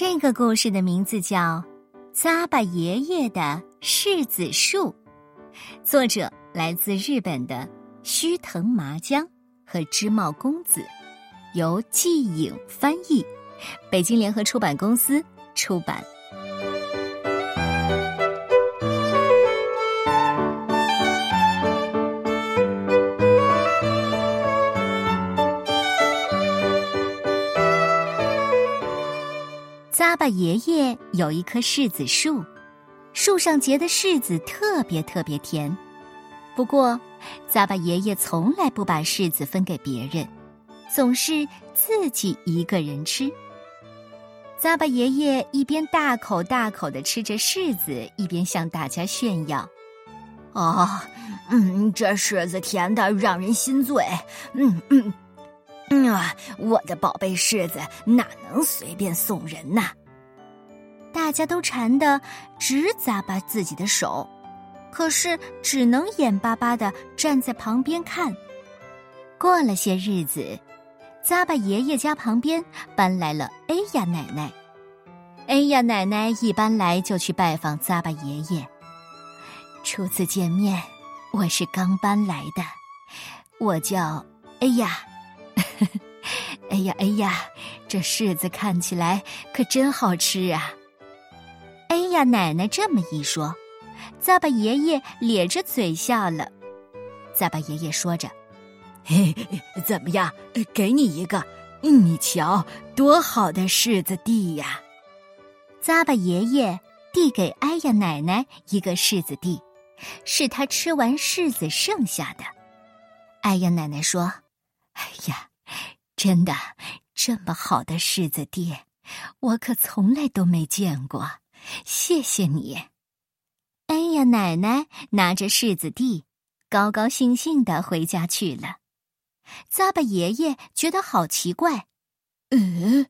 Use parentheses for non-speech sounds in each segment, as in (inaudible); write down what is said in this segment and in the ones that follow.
这个故事的名字叫《扎巴爷爷的柿子树》，作者来自日本的须藤麻江和织茂公子，由季颖翻译，北京联合出版公司出版。扎巴爷爷有一棵柿子树，树上结的柿子特别特别甜。不过，扎巴爷爷从来不把柿子分给别人，总是自己一个人吃。扎巴爷爷一边大口大口的吃着柿子，一边向大家炫耀：“哦，嗯，这柿子甜的让人心醉。嗯嗯。”嗯啊，我的宝贝柿子哪能随便送人呢？大家都馋得直咂巴自己的手，可是只能眼巴巴的站在旁边看。过了些日子，咂巴爷爷家旁边搬来了哎呀奶奶。哎呀奶奶一搬来就去拜访咂巴爷爷。初次见面，我是刚搬来的，我叫 (laughs) 哎呀。哎呀哎呀，这柿子看起来可真好吃啊！哎呀，奶奶这么一说，咂巴爷爷咧着嘴笑了。咂巴爷爷说着：“嘿，怎么样？给你一个，你瞧多好的柿子地呀！”咂巴爷爷递给哎呀奶奶一个柿子地，是他吃完柿子剩下的。哎呀奶奶说：“哎呀。”真的，这么好的柿子地，我可从来都没见过。谢谢你。哎呀，奶奶拿着柿子地，高高兴兴的回家去了。咂巴爷爷觉得好奇怪，嗯，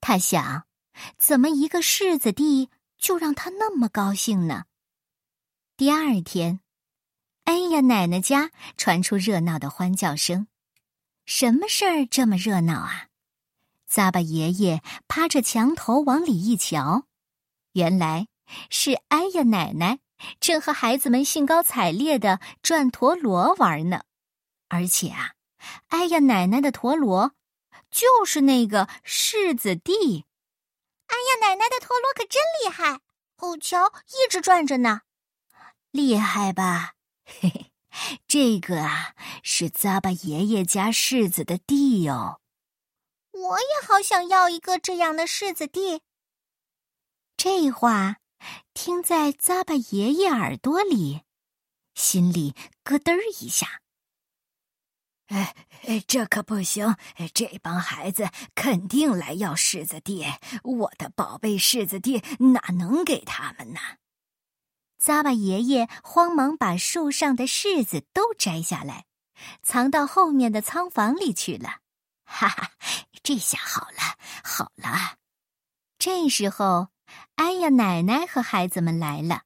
他想，怎么一个柿子地就让他那么高兴呢？第二天，哎呀，奶奶家传出热闹的欢叫声。什么事儿这么热闹啊？咂巴爷爷趴着墙头往里一瞧，原来是哎呀奶奶正和孩子们兴高采烈的转陀螺玩呢。而且啊，哎呀奶奶的陀螺就是那个柿子地。哎呀奶奶的陀螺可真厉害，哦瞧，一直转着呢。厉害吧？嘿嘿。这个啊，是咂巴爷爷家柿子的地哟。我也好想要一个这样的柿子地。这话听在扎巴爷爷耳朵里，心里咯噔儿一下。哎哎，这可不行！这帮孩子肯定来要柿子地，我的宝贝柿子地哪能给他们呢？扎巴爷爷慌忙把树上的柿子都摘下来，藏到后面的仓房里去了。(laughs) 哈哈，这下好了，好了。这时候，哎呀，奶奶和孩子们来了。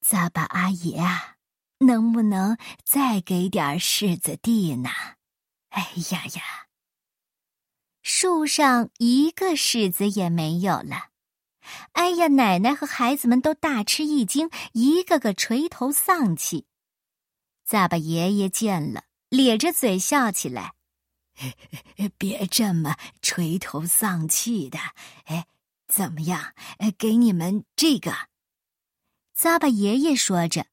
咋巴阿爷啊，能不能再给点柿子地呢？哎呀呀，树上一个柿子也没有了。哎呀！奶奶和孩子们都大吃一惊，一个个垂头丧气。咋巴爷爷见了，咧着嘴笑起来：“ (laughs) 别这么垂头丧气的，哎，怎么样？给你们这个。”扎巴爷爷说着，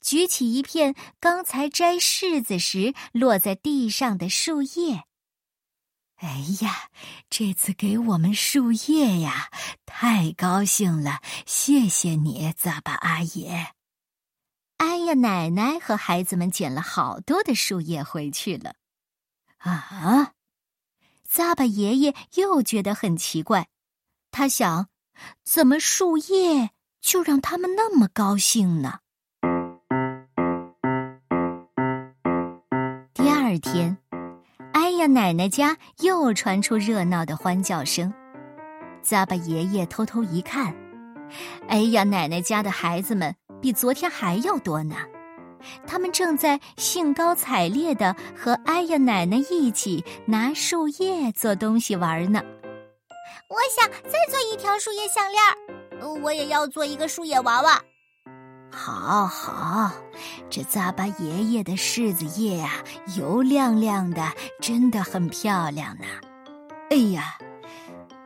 举起一片刚才摘柿子时落在地上的树叶。哎呀，这次给我们树叶呀，太高兴了！谢谢你，扎巴阿爷。哎呀，奶奶和孩子们捡了好多的树叶回去了。啊，咂巴爷爷又觉得很奇怪，他想，怎么树叶就让他们那么高兴呢？第二天。哎呀，奶奶家又传出热闹的欢叫声。咂巴爷爷偷偷一看，哎呀，奶奶家的孩子们比昨天还要多呢。他们正在兴高采烈的和哎呀奶奶一起拿树叶做东西玩呢。我想再做一条树叶项链我也要做一个树叶娃娃。好好，这咂巴爷爷的柿子叶啊，油亮亮的，真的很漂亮呢。哎呀，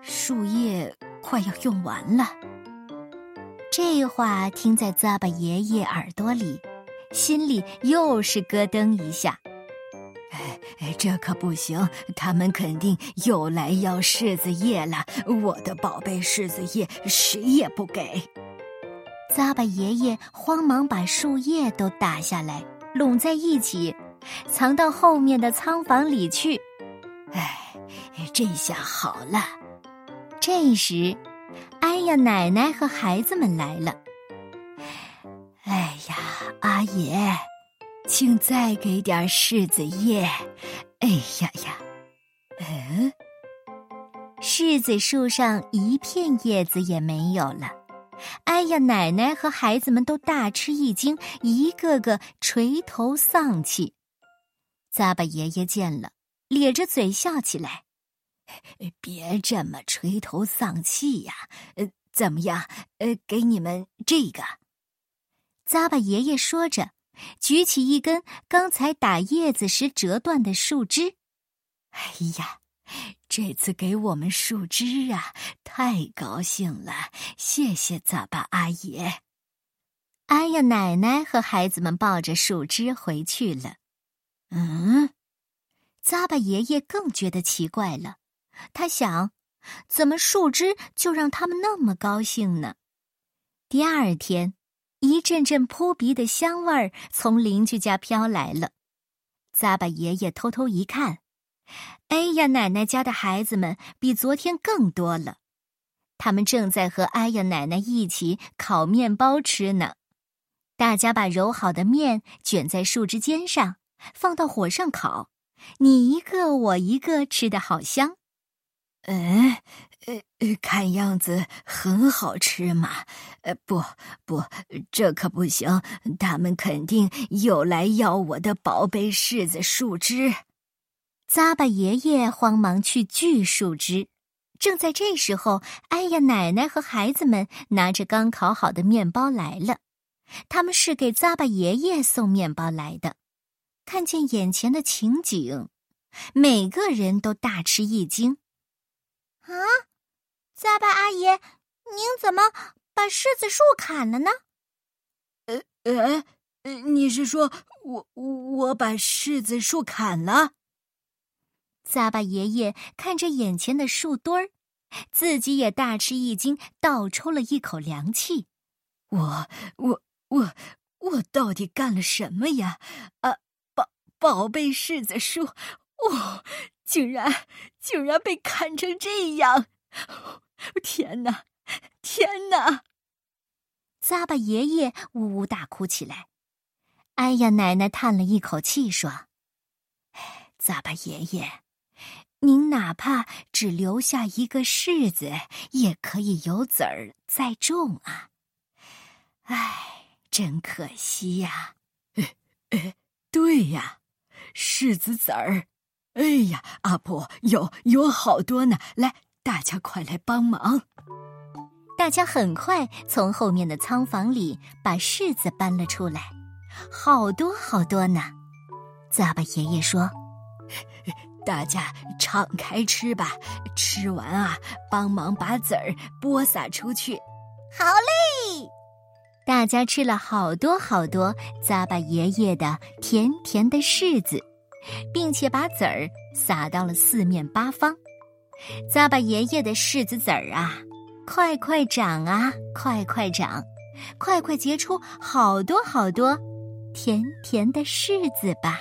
树叶快要用完了。这话听在咂巴爷爷耳朵里，心里又是咯噔一下。哎，这可不行，他们肯定又来要柿子叶了。我的宝贝柿子叶，谁也不给。咂巴爷爷慌忙把树叶都打下来，拢在一起，藏到后面的仓房里去。哎，这下好了。这时，哎呀，奶奶和孩子们来了。哎呀，阿爷，请再给点柿子叶。哎呀呀，嗯，柿子树上一片叶子也没有了。哎呀！奶奶和孩子们都大吃一惊，一个个垂头丧气。咂巴爷爷见了，咧着嘴笑起来：“别这么垂头丧气呀！呃，怎么样？呃，给你们这个。”咂巴爷爷说着，举起一根刚才打叶子时折断的树枝。哎呀！这次给我们树枝啊，太高兴了！谢谢咋巴阿爷。哎呀，奶奶和孩子们抱着树枝回去了。嗯，咋巴爷爷更觉得奇怪了。他想，怎么树枝就让他们那么高兴呢？第二天，一阵阵扑鼻的香味儿从邻居家飘来了。咂巴爷爷偷偷一看。哎呀，奶奶家的孩子们比昨天更多了，他们正在和哎呀奶奶一起烤面包吃呢。大家把揉好的面卷在树枝尖上，放到火上烤，你一个我一个，吃的好香。嗯，呃，看样子很好吃嘛。呃，不不，这可不行，他们肯定又来要我的宝贝柿子树枝。咂巴爷爷慌忙去锯树枝，正在这时候，哎呀，奶奶和孩子们拿着刚烤好的面包来了。他们是给咂巴爷爷送面包来的。看见眼前的情景，每个人都大吃一惊。啊，咂巴阿姨，您怎么把柿子树砍了呢？呃呃，你是说我我把柿子树砍了？咂巴爷爷看着眼前的树墩儿，自己也大吃一惊，倒抽了一口凉气。我我我我到底干了什么呀？啊，宝宝贝柿子树，哦，竟然竟然被砍成这样！天哪，天哪！咂巴爷爷呜呜大哭起来。哎呀，奶奶叹了一口气说：“咂巴爷爷。”您哪怕只留下一个柿子，也可以有籽儿再种啊！哎，真可惜呀！哎 (laughs) 哎对呀，柿子籽儿，哎呀，阿婆有有好多呢！来，大家快来帮忙！大家很快从后面的仓房里把柿子搬了出来，好多好多呢。咂巴爷爷说。大家敞开吃吧，吃完啊，帮忙把籽儿播撒出去。好嘞！大家吃了好多好多咂巴爷爷的甜甜的柿子，并且把籽儿撒到了四面八方。咋把爷爷的柿子籽儿啊，快快长啊，快快长，快快结出好多好多甜甜的柿子吧！